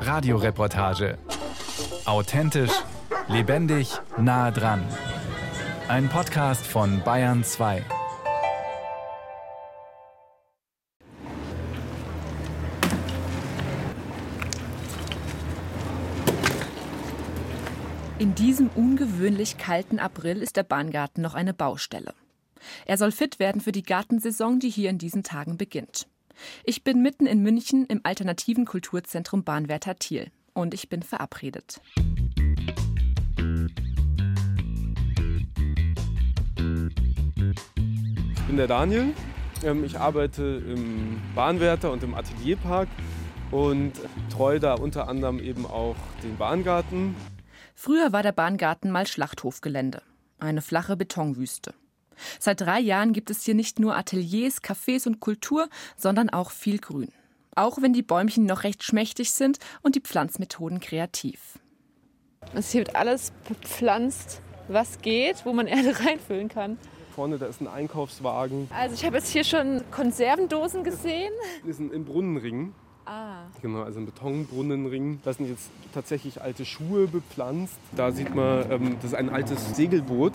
Radioreportage. Authentisch, lebendig, nah dran. Ein Podcast von Bayern 2. In diesem ungewöhnlich kalten April ist der Bahngarten noch eine Baustelle. Er soll fit werden für die Gartensaison, die hier in diesen Tagen beginnt. Ich bin mitten in München im alternativen Kulturzentrum Bahnwärter Thiel und ich bin verabredet. Ich bin der Daniel. Ähm, ich arbeite im Bahnwärter und im Atelierpark und treue da unter anderem eben auch den Bahngarten Früher war der Bahngarten mal Schlachthofgelände, eine flache Betonwüste. Seit drei Jahren gibt es hier nicht nur Ateliers, Cafés und Kultur, sondern auch viel Grün. Auch wenn die Bäumchen noch recht schmächtig sind und die Pflanzmethoden kreativ. Es wird alles bepflanzt, was geht, wo man Erde reinfüllen kann. Vorne, da ist ein Einkaufswagen. Also ich habe jetzt hier schon Konservendosen gesehen. Das ist ein Brunnenring. Ah. Genau, also ein Betonbrunnenring. Da sind jetzt tatsächlich alte Schuhe bepflanzt. Da sieht man, ähm, das ist ein altes Segelboot.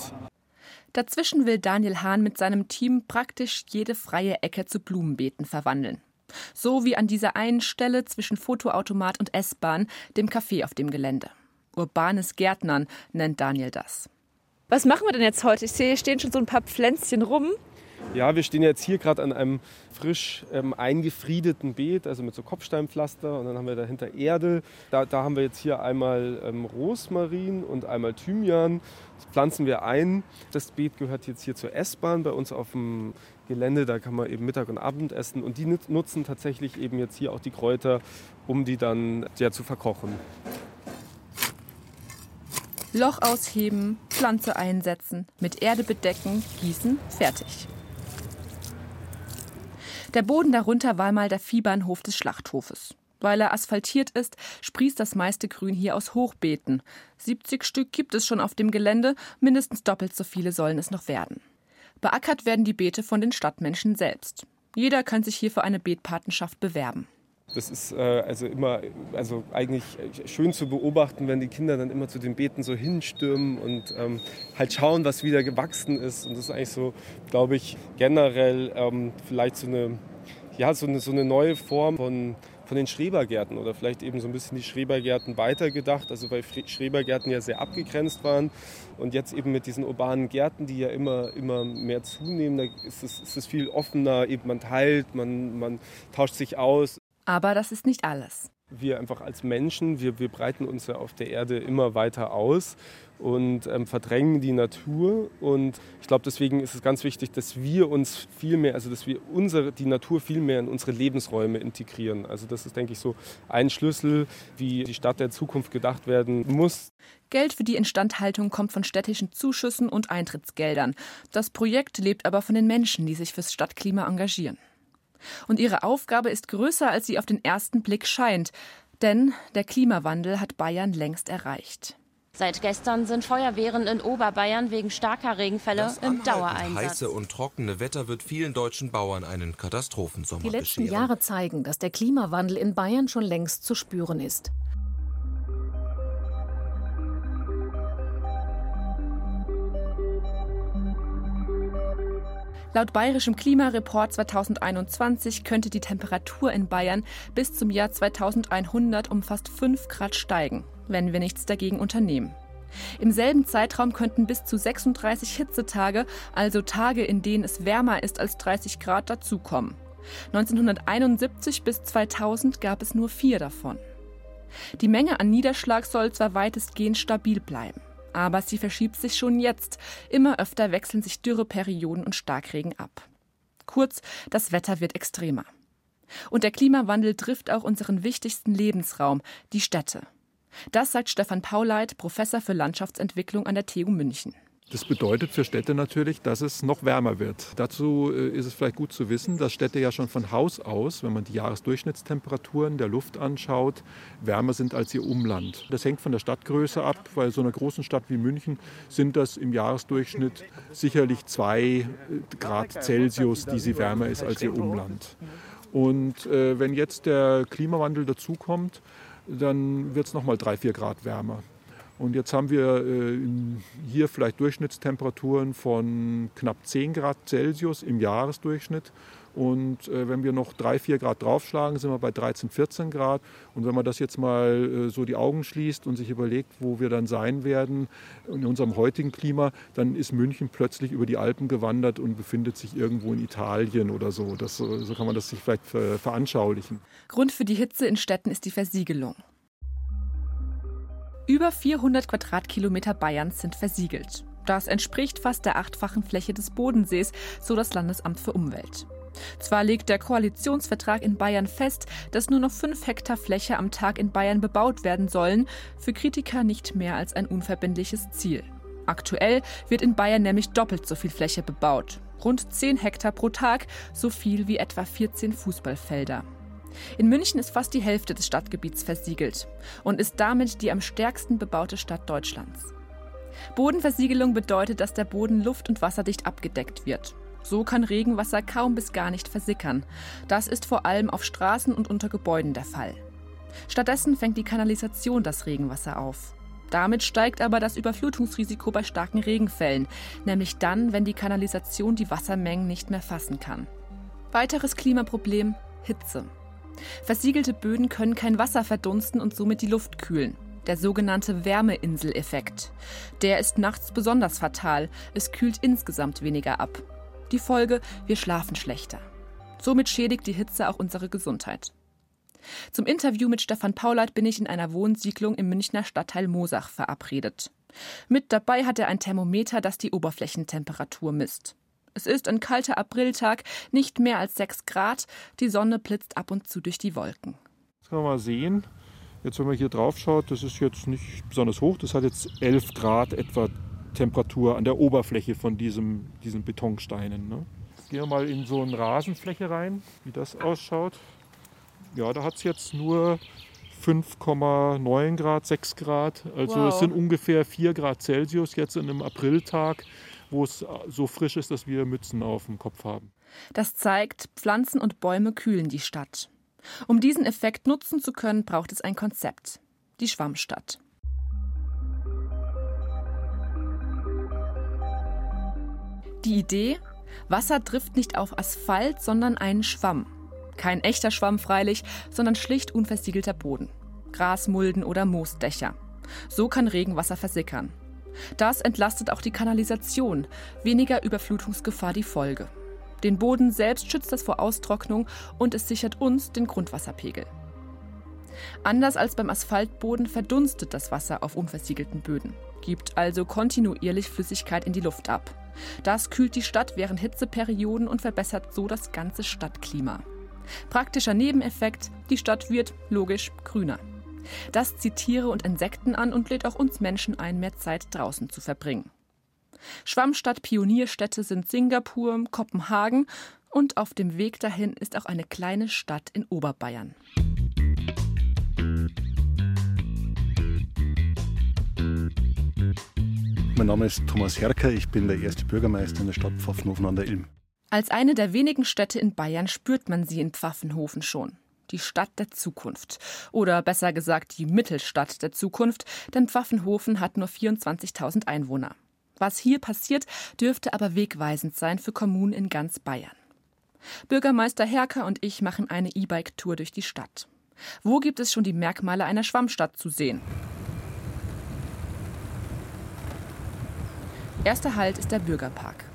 Dazwischen will Daniel Hahn mit seinem Team praktisch jede freie Ecke zu Blumenbeeten verwandeln. So wie an dieser einen Stelle zwischen Fotoautomat und S-Bahn, dem Café auf dem Gelände. Urbanes Gärtnern nennt Daniel das. Was machen wir denn jetzt heute? Ich sehe, hier stehen schon so ein paar Pflänzchen rum. Ja, wir stehen jetzt hier gerade an einem frisch ähm, eingefriedeten Beet, also mit so Kopfsteinpflaster und dann haben wir dahinter Erde. Da, da haben wir jetzt hier einmal ähm, Rosmarin und einmal Thymian. Das pflanzen wir ein. Das Beet gehört jetzt hier zur S-Bahn bei uns auf dem Gelände. Da kann man eben Mittag und Abend essen und die nutzen tatsächlich eben jetzt hier auch die Kräuter, um die dann ja, zu verkochen. Loch ausheben, Pflanze einsetzen, mit Erde bedecken, gießen, fertig. Der Boden darunter war mal der Viehbahnhof des Schlachthofes. Weil er asphaltiert ist, sprießt das meiste Grün hier aus Hochbeeten. 70 Stück gibt es schon auf dem Gelände, mindestens doppelt so viele sollen es noch werden. Beackert werden die Beete von den Stadtmenschen selbst. Jeder kann sich hier für eine Beetpatenschaft bewerben. Das ist äh, also immer, also eigentlich schön zu beobachten, wenn die Kinder dann immer zu den Beeten so hinstürmen und ähm, halt schauen, was wieder gewachsen ist. Und das ist eigentlich so, glaube ich, generell ähm, vielleicht so eine, ja, so eine, so eine neue Form von, von den Schrebergärten oder vielleicht eben so ein bisschen die Schrebergärten weitergedacht. Also weil Schrebergärten ja sehr abgegrenzt waren und jetzt eben mit diesen urbanen Gärten, die ja immer, immer mehr zunehmen, da ist es, ist es viel offener, eben man teilt, man, man tauscht sich aus. Aber das ist nicht alles. Wir einfach als Menschen, wir, wir breiten uns ja auf der Erde immer weiter aus und ähm, verdrängen die Natur. Und ich glaube, deswegen ist es ganz wichtig, dass wir uns viel mehr, also dass wir unsere, die Natur viel mehr in unsere Lebensräume integrieren. Also das ist, denke ich, so ein Schlüssel, wie die Stadt der Zukunft gedacht werden muss. Geld für die Instandhaltung kommt von städtischen Zuschüssen und Eintrittsgeldern. Das Projekt lebt aber von den Menschen, die sich fürs Stadtklima engagieren. Und ihre Aufgabe ist größer, als sie auf den ersten Blick scheint. Denn der Klimawandel hat Bayern längst erreicht. Seit gestern sind Feuerwehren in Oberbayern wegen starker Regenfälle das im Dauereinsatz. Das heiße und trockene Wetter wird vielen deutschen Bauern einen Katastrophensommer Die letzten bescheren. Jahre zeigen, dass der Klimawandel in Bayern schon längst zu spüren ist. Laut bayerischem Klimareport 2021 könnte die Temperatur in Bayern bis zum Jahr 2100 um fast 5 Grad steigen, wenn wir nichts dagegen unternehmen. Im selben Zeitraum könnten bis zu 36 Hitzetage, also Tage, in denen es wärmer ist als 30 Grad, dazukommen. 1971 bis 2000 gab es nur vier davon. Die Menge an Niederschlag soll zwar weitestgehend stabil bleiben aber sie verschiebt sich schon jetzt. Immer öfter wechseln sich Dürreperioden und Starkregen ab. Kurz, das Wetter wird extremer. Und der Klimawandel trifft auch unseren wichtigsten Lebensraum, die Städte. Das sagt Stefan Pauleit, Professor für Landschaftsentwicklung an der TU München. Das bedeutet für Städte natürlich, dass es noch wärmer wird. Dazu äh, ist es vielleicht gut zu wissen, dass Städte ja schon von Haus aus, wenn man die Jahresdurchschnittstemperaturen der Luft anschaut, wärmer sind als ihr Umland. Das hängt von der Stadtgröße ab, weil so einer großen Stadt wie München sind das im Jahresdurchschnitt sicherlich zwei äh, Grad Celsius, die sie wärmer ist als ihr Umland. Und äh, wenn jetzt der Klimawandel dazukommt, dann wird es nochmal drei, vier Grad wärmer. Und jetzt haben wir äh, hier vielleicht Durchschnittstemperaturen von knapp 10 Grad Celsius im Jahresdurchschnitt. Und äh, wenn wir noch 3, 4 Grad draufschlagen, sind wir bei 13, 14 Grad. Und wenn man das jetzt mal äh, so die Augen schließt und sich überlegt, wo wir dann sein werden in unserem heutigen Klima, dann ist München plötzlich über die Alpen gewandert und befindet sich irgendwo in Italien oder so. Das, so kann man das sich vielleicht veranschaulichen. Grund für die Hitze in Städten ist die Versiegelung. Über 400 Quadratkilometer Bayerns sind versiegelt. Das entspricht fast der achtfachen Fläche des Bodensees, so das Landesamt für Umwelt. Zwar legt der Koalitionsvertrag in Bayern fest, dass nur noch fünf Hektar Fläche am Tag in Bayern bebaut werden sollen, für Kritiker nicht mehr als ein unverbindliches Ziel. Aktuell wird in Bayern nämlich doppelt so viel Fläche bebaut. Rund 10 Hektar pro Tag, so viel wie etwa 14 Fußballfelder. In München ist fast die Hälfte des Stadtgebiets versiegelt und ist damit die am stärksten bebaute Stadt Deutschlands. Bodenversiegelung bedeutet, dass der Boden luft- und wasserdicht abgedeckt wird. So kann Regenwasser kaum bis gar nicht versickern. Das ist vor allem auf Straßen und unter Gebäuden der Fall. Stattdessen fängt die Kanalisation das Regenwasser auf. Damit steigt aber das Überflutungsrisiko bei starken Regenfällen, nämlich dann, wenn die Kanalisation die Wassermengen nicht mehr fassen kann. Weiteres Klimaproblem Hitze. Versiegelte Böden können kein Wasser verdunsten und somit die Luft kühlen. Der sogenannte Wärmeinseleffekt. Der ist nachts besonders fatal. Es kühlt insgesamt weniger ab. Die Folge, wir schlafen schlechter. Somit schädigt die Hitze auch unsere Gesundheit. Zum Interview mit Stefan Paulert bin ich in einer Wohnsiedlung im Münchner Stadtteil Mosach verabredet. Mit dabei hat er ein Thermometer, das die Oberflächentemperatur misst. Es ist ein kalter Apriltag, nicht mehr als 6 Grad. Die Sonne blitzt ab und zu durch die Wolken. Das kann man mal sehen. Jetzt, wenn man hier drauf schaut, das ist jetzt nicht besonders hoch. Das hat jetzt 11 Grad etwa Temperatur an der Oberfläche von diesem, diesen Betonsteinen. Ne? Gehen wir mal in so eine Rasenfläche rein, wie das ausschaut. Ja, da hat es jetzt nur 5,9 Grad, 6 Grad. Also wow. es sind ungefähr 4 Grad Celsius jetzt in einem Apriltag, wo es so frisch ist, dass wir Mützen auf dem Kopf haben. Das zeigt, Pflanzen und Bäume kühlen die Stadt. Um diesen Effekt nutzen zu können, braucht es ein Konzept. Die Schwammstadt. Die Idee? Wasser trifft nicht auf Asphalt, sondern einen Schwamm. Kein echter Schwamm freilich, sondern schlicht unversiegelter Boden. Grasmulden oder Moosdächer. So kann Regenwasser versickern. Das entlastet auch die Kanalisation, weniger Überflutungsgefahr die Folge. Den Boden selbst schützt das vor Austrocknung und es sichert uns den Grundwasserpegel. Anders als beim Asphaltboden verdunstet das Wasser auf unversiegelten Böden, gibt also kontinuierlich Flüssigkeit in die Luft ab. Das kühlt die Stadt während Hitzeperioden und verbessert so das ganze Stadtklima. Praktischer Nebeneffekt, die Stadt wird, logisch, grüner. Das zieht Tiere und Insekten an und lädt auch uns Menschen ein, mehr Zeit draußen zu verbringen. Schwammstadt Pionierstädte sind Singapur, Kopenhagen und auf dem Weg dahin ist auch eine kleine Stadt in Oberbayern. Mein Name ist Thomas Herker, ich bin der erste Bürgermeister in der Stadt Pfaffenhofen an der Ilm. Als eine der wenigen Städte in Bayern spürt man sie in Pfaffenhofen schon. Die Stadt der Zukunft. Oder besser gesagt die Mittelstadt der Zukunft, denn Pfaffenhofen hat nur 24.000 Einwohner. Was hier passiert, dürfte aber wegweisend sein für Kommunen in ganz Bayern. Bürgermeister Herker und ich machen eine E-Bike-Tour durch die Stadt. Wo gibt es schon die Merkmale einer Schwammstadt zu sehen? Erster Halt ist der Bürgerpark.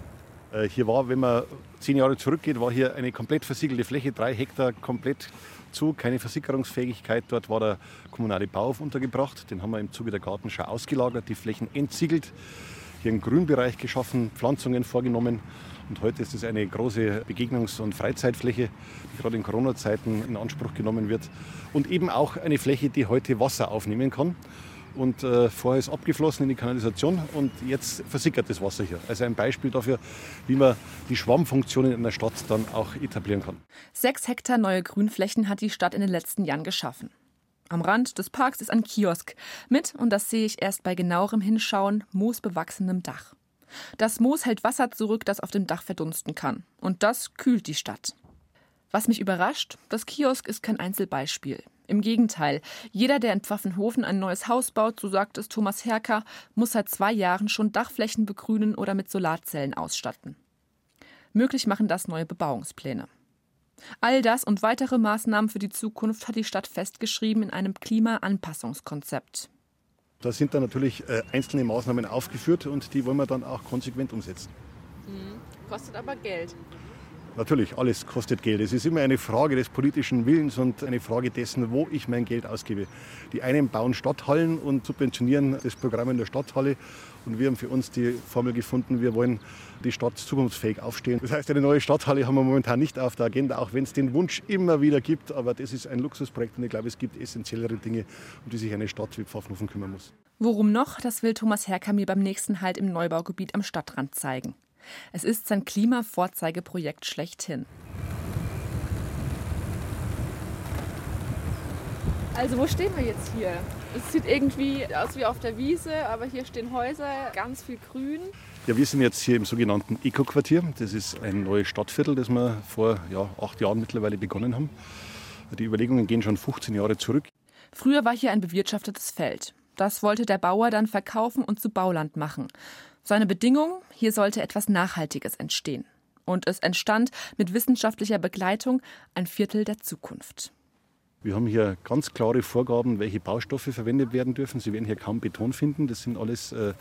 Äh, hier war, wenn man zehn Jahre zurückgeht, war hier eine komplett versiegelte Fläche, drei Hektar komplett zu, keine Versickerungsfähigkeit. Dort war der kommunale Bauhof untergebracht. Den haben wir im Zuge der Gartenschau ausgelagert, die Flächen entsiegelt, hier einen Grünbereich geschaffen, Pflanzungen vorgenommen. Und heute ist es eine große Begegnungs- und Freizeitfläche, die gerade in Corona-Zeiten in Anspruch genommen wird. Und eben auch eine Fläche, die heute Wasser aufnehmen kann und äh, vorher ist abgeflossen in die Kanalisation und jetzt versickert das Wasser hier. Also ein Beispiel dafür, wie man die Schwammfunktionen in einer Stadt dann auch etablieren kann. Sechs Hektar neue Grünflächen hat die Stadt in den letzten Jahren geschaffen. Am Rand des Parks ist ein Kiosk mit, und das sehe ich erst bei genauerem Hinschauen, moosbewachsenem Dach. Das Moos hält Wasser zurück, das auf dem Dach verdunsten kann. Und das kühlt die Stadt. Was mich überrascht, das Kiosk ist kein Einzelbeispiel. Im Gegenteil, jeder, der in Pfaffenhofen ein neues Haus baut, so sagt es Thomas Herker, muss seit zwei Jahren schon Dachflächen begrünen oder mit Solarzellen ausstatten. Möglich machen das neue Bebauungspläne. All das und weitere Maßnahmen für die Zukunft hat die Stadt festgeschrieben in einem Klimaanpassungskonzept. Da sind dann natürlich äh, einzelne Maßnahmen aufgeführt und die wollen wir dann auch konsequent umsetzen. Mhm. Kostet aber Geld. Natürlich, alles kostet Geld. Es ist immer eine Frage des politischen Willens und eine Frage dessen, wo ich mein Geld ausgebe. Die einen bauen Stadthallen und subventionieren das Programm in der Stadthalle. Und wir haben für uns die Formel gefunden, wir wollen die Stadt zukunftsfähig aufstehen. Das heißt, eine neue Stadthalle haben wir momentan nicht auf der Agenda, auch wenn es den Wunsch immer wieder gibt. Aber das ist ein Luxusprojekt und ich glaube, es gibt essentiellere Dinge, um die sich eine Stadt wie Pfaffenhofen kümmern muss. Worum noch, das will Thomas Herker mir beim nächsten Halt im Neubaugebiet am Stadtrand zeigen. Es ist sein Klimavorzeigeprojekt schlechthin. Also wo stehen wir jetzt hier? Es sieht irgendwie aus wie auf der Wiese, aber hier stehen Häuser, ganz viel Grün. Ja, wir sind jetzt hier im sogenannten Eco-Quartier. Das ist ein neues Stadtviertel, das wir vor ja, acht Jahren mittlerweile begonnen haben. Die Überlegungen gehen schon 15 Jahre zurück. Früher war hier ein bewirtschaftetes Feld. Das wollte der Bauer dann verkaufen und zu Bauland machen. Seine Bedingung, hier sollte etwas Nachhaltiges entstehen. Und es entstand mit wissenschaftlicher Begleitung ein Viertel der Zukunft. Wir haben hier ganz klare Vorgaben, welche Baustoffe verwendet werden dürfen. Sie werden hier kaum Beton finden. Das sind alles äh,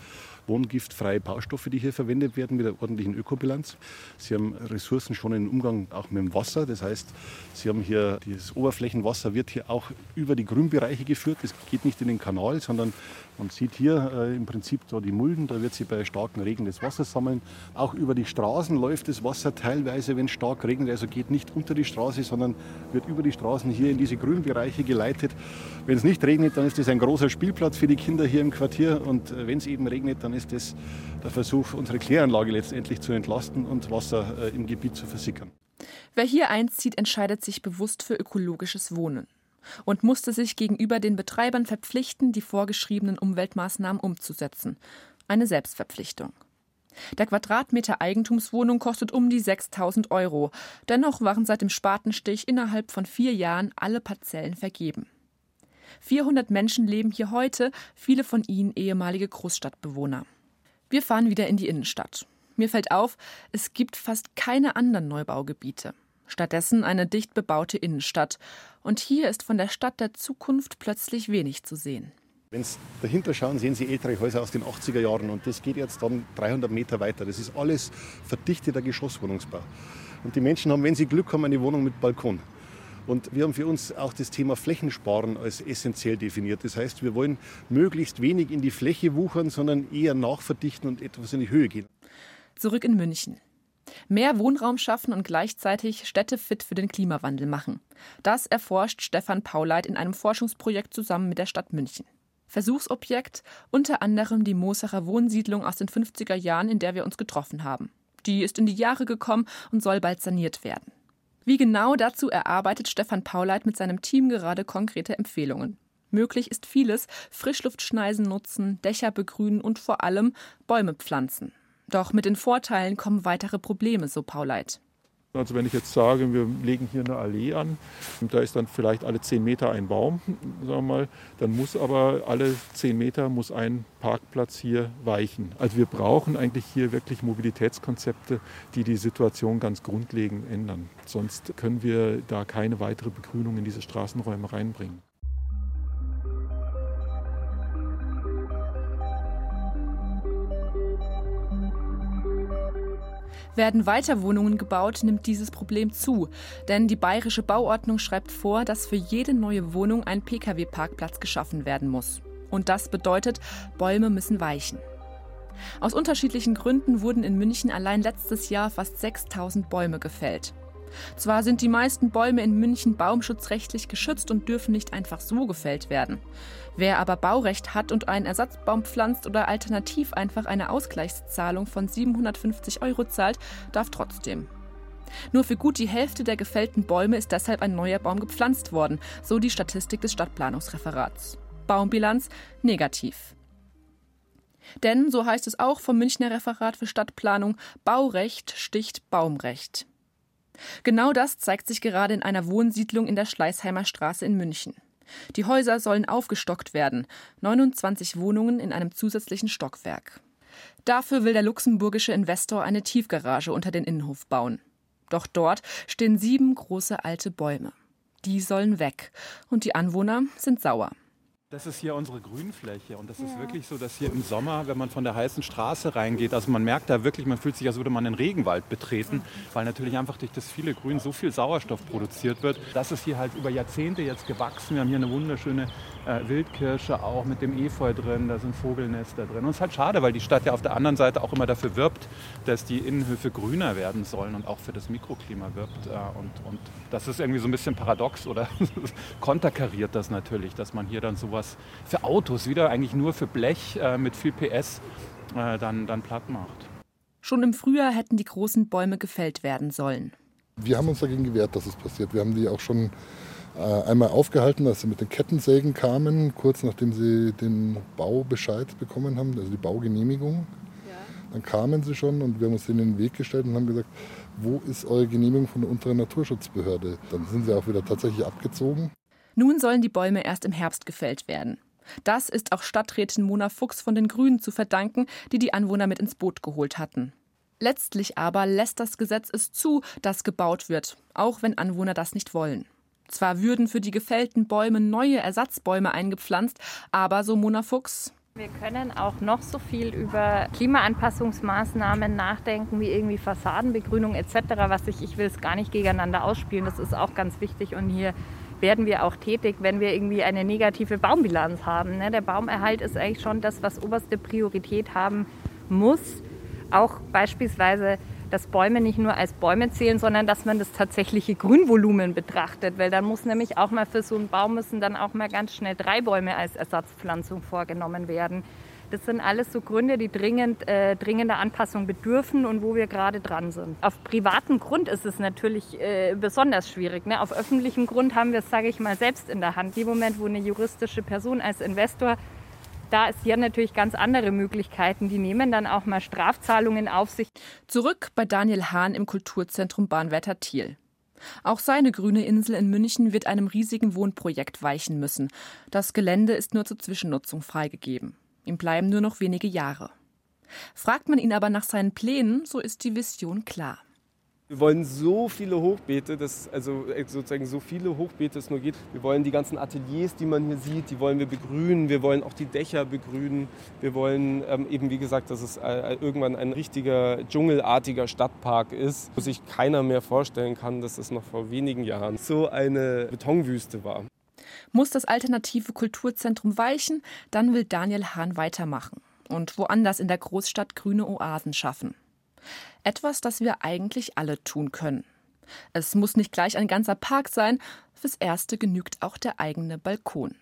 wohngiftfreie Baustoffe, die hier verwendet werden mit einer ordentlichen Ökobilanz. Sie haben Ressourcen schon im Umgang auch mit dem Wasser. Das heißt, Sie haben hier dieses Oberflächenwasser wird hier auch über die Grünbereiche geführt. Das geht nicht in den Kanal, sondern man sieht hier äh, im Prinzip da die Mulden, da wird sie bei starkem Regen das Wasser sammeln. Auch über die Straßen läuft das Wasser teilweise, wenn es stark regnet. Also geht nicht unter die Straße, sondern wird über die Straßen hier in diese Grünbereiche geleitet. Wenn es nicht regnet, dann ist das ein großer Spielplatz für die Kinder hier im Quartier. Und äh, wenn es eben regnet, dann ist das der Versuch, unsere Kläranlage letztendlich zu entlasten und Wasser äh, im Gebiet zu versickern. Wer hier einzieht, entscheidet sich bewusst für ökologisches Wohnen und musste sich gegenüber den Betreibern verpflichten, die vorgeschriebenen Umweltmaßnahmen umzusetzen. Eine Selbstverpflichtung. Der Quadratmeter Eigentumswohnung kostet um die 6000 Euro. Dennoch waren seit dem Spatenstich innerhalb von vier Jahren alle Parzellen vergeben. 400 Menschen leben hier heute, viele von ihnen ehemalige Großstadtbewohner. Wir fahren wieder in die Innenstadt. Mir fällt auf, es gibt fast keine anderen Neubaugebiete. Stattdessen eine dicht bebaute Innenstadt. Und hier ist von der Stadt der Zukunft plötzlich wenig zu sehen. Wenn Sie dahinter schauen, sehen Sie ältere Häuser aus den 80er Jahren und das geht jetzt dann 300 Meter weiter. Das ist alles verdichteter Geschosswohnungsbau. Und die Menschen haben, wenn sie Glück haben, eine Wohnung mit Balkon. Und wir haben für uns auch das Thema Flächensparen als essentiell definiert. Das heißt, wir wollen möglichst wenig in die Fläche wuchern, sondern eher nachverdichten und etwas in die Höhe gehen. Zurück in München. Mehr Wohnraum schaffen und gleichzeitig Städte fit für den Klimawandel machen. Das erforscht Stefan Pauleit in einem Forschungsprojekt zusammen mit der Stadt München. Versuchsobjekt unter anderem die Mosacher Wohnsiedlung aus den 50er Jahren, in der wir uns getroffen haben. Die ist in die Jahre gekommen und soll bald saniert werden. Wie genau dazu erarbeitet Stefan Pauleit mit seinem Team gerade konkrete Empfehlungen. Möglich ist vieles: Frischluftschneisen nutzen, Dächer begrünen und vor allem Bäume pflanzen. Doch mit den Vorteilen kommen weitere Probleme, so Pauleit. Also wenn ich jetzt sage, wir legen hier eine Allee an, da ist dann vielleicht alle zehn Meter ein Baum, sagen wir mal, dann muss aber alle zehn Meter muss ein Parkplatz hier weichen. Also wir brauchen eigentlich hier wirklich Mobilitätskonzepte, die die Situation ganz grundlegend ändern. Sonst können wir da keine weitere Begrünung in diese Straßenräume reinbringen. Werden weiter Wohnungen gebaut, nimmt dieses Problem zu. Denn die bayerische Bauordnung schreibt vor, dass für jede neue Wohnung ein Pkw-Parkplatz geschaffen werden muss. Und das bedeutet, Bäume müssen weichen. Aus unterschiedlichen Gründen wurden in München allein letztes Jahr fast 6000 Bäume gefällt. Zwar sind die meisten Bäume in München baumschutzrechtlich geschützt und dürfen nicht einfach so gefällt werden. Wer aber Baurecht hat und einen Ersatzbaum pflanzt oder alternativ einfach eine Ausgleichszahlung von 750 Euro zahlt, darf trotzdem. Nur für gut die Hälfte der gefällten Bäume ist deshalb ein neuer Baum gepflanzt worden, so die Statistik des Stadtplanungsreferats. Baumbilanz negativ. Denn, so heißt es auch vom Münchner Referat für Stadtplanung, Baurecht sticht Baumrecht. Genau das zeigt sich gerade in einer Wohnsiedlung in der Schleißheimer Straße in München. Die Häuser sollen aufgestockt werden, 29 Wohnungen in einem zusätzlichen Stockwerk. Dafür will der luxemburgische Investor eine Tiefgarage unter den Innenhof bauen. Doch dort stehen sieben große alte Bäume. Die sollen weg und die Anwohner sind sauer. Das ist hier unsere Grünfläche und das ja. ist wirklich so, dass hier im Sommer, wenn man von der heißen Straße reingeht, also man merkt da wirklich, man fühlt sich, als würde man den Regenwald betreten, mhm. weil natürlich einfach durch das viele Grün so viel Sauerstoff produziert wird. Das ist hier halt über Jahrzehnte jetzt gewachsen. Wir haben hier eine wunderschöne äh, Wildkirsche auch mit dem Efeu drin, da sind Vogelnester drin. Und es ist halt schade, weil die Stadt ja auf der anderen Seite auch immer dafür wirbt, dass die Innenhöfe grüner werden sollen und auch für das Mikroklima wirbt. Äh, und, und das ist irgendwie so ein bisschen paradox oder konterkariert das natürlich, dass man hier dann sowas für Autos wieder eigentlich nur für Blech äh, mit viel PS äh, dann, dann platt macht. Schon im Frühjahr hätten die großen Bäume gefällt werden sollen. Wir haben uns dagegen gewehrt, dass es passiert. Wir haben die auch schon äh, einmal aufgehalten, als sie mit den Kettensägen kamen, kurz nachdem sie den Baubescheid bekommen haben, also die Baugenehmigung. Ja. Dann kamen sie schon und wir haben uns denen in den Weg gestellt und haben gesagt, wo ist eure Genehmigung von der unteren Naturschutzbehörde? Dann sind sie auch wieder tatsächlich abgezogen. Nun sollen die Bäume erst im Herbst gefällt werden. Das ist auch Stadträtin Mona Fuchs von den Grünen zu verdanken, die die Anwohner mit ins Boot geholt hatten. Letztlich aber lässt das Gesetz es zu, dass gebaut wird, auch wenn Anwohner das nicht wollen. Zwar würden für die gefällten Bäume neue Ersatzbäume eingepflanzt, aber so Mona Fuchs. Wir können auch noch so viel über Klimaanpassungsmaßnahmen nachdenken, wie irgendwie Fassadenbegrünung etc., was ich, ich will es gar nicht gegeneinander ausspielen, das ist auch ganz wichtig und hier werden wir auch tätig, wenn wir irgendwie eine negative Baumbilanz haben. Ne? Der Baumerhalt ist eigentlich schon das, was oberste Priorität haben muss. Auch beispielsweise dass Bäume nicht nur als Bäume zählen, sondern dass man das tatsächliche Grünvolumen betrachtet. Weil dann muss nämlich auch mal für so einen Baum müssen dann auch mal ganz schnell drei Bäume als Ersatzpflanzung vorgenommen werden. Das sind alles so Gründe, die dringend, äh, dringender Anpassung bedürfen und wo wir gerade dran sind. Auf privatem Grund ist es natürlich äh, besonders schwierig. Ne? Auf öffentlichem Grund haben wir es, sage ich mal, selbst in der Hand. Im Moment, wo eine juristische Person als Investor da ist hier natürlich ganz andere Möglichkeiten. Die nehmen dann auch mal Strafzahlungen auf sich. Zurück bei Daniel Hahn im Kulturzentrum Bahnwärter Thiel. Auch seine grüne Insel in München wird einem riesigen Wohnprojekt weichen müssen. Das Gelände ist nur zur Zwischennutzung freigegeben. Ihm bleiben nur noch wenige Jahre. Fragt man ihn aber nach seinen Plänen, so ist die Vision klar. Wir wollen so viele Hochbeete, dass, also äh, sozusagen so viele Hochbeete es nur geht. Wir wollen die ganzen Ateliers, die man hier sieht, die wollen wir begrünen. Wir wollen auch die Dächer begrünen. Wir wollen ähm, eben, wie gesagt, dass es äh, irgendwann ein richtiger dschungelartiger Stadtpark ist, wo sich keiner mehr vorstellen kann, dass es noch vor wenigen Jahren so eine Betonwüste war. Muss das alternative Kulturzentrum weichen, dann will Daniel Hahn weitermachen und woanders in der Großstadt grüne Oasen schaffen. Etwas, das wir eigentlich alle tun können. Es muss nicht gleich ein ganzer Park sein, fürs Erste genügt auch der eigene Balkon.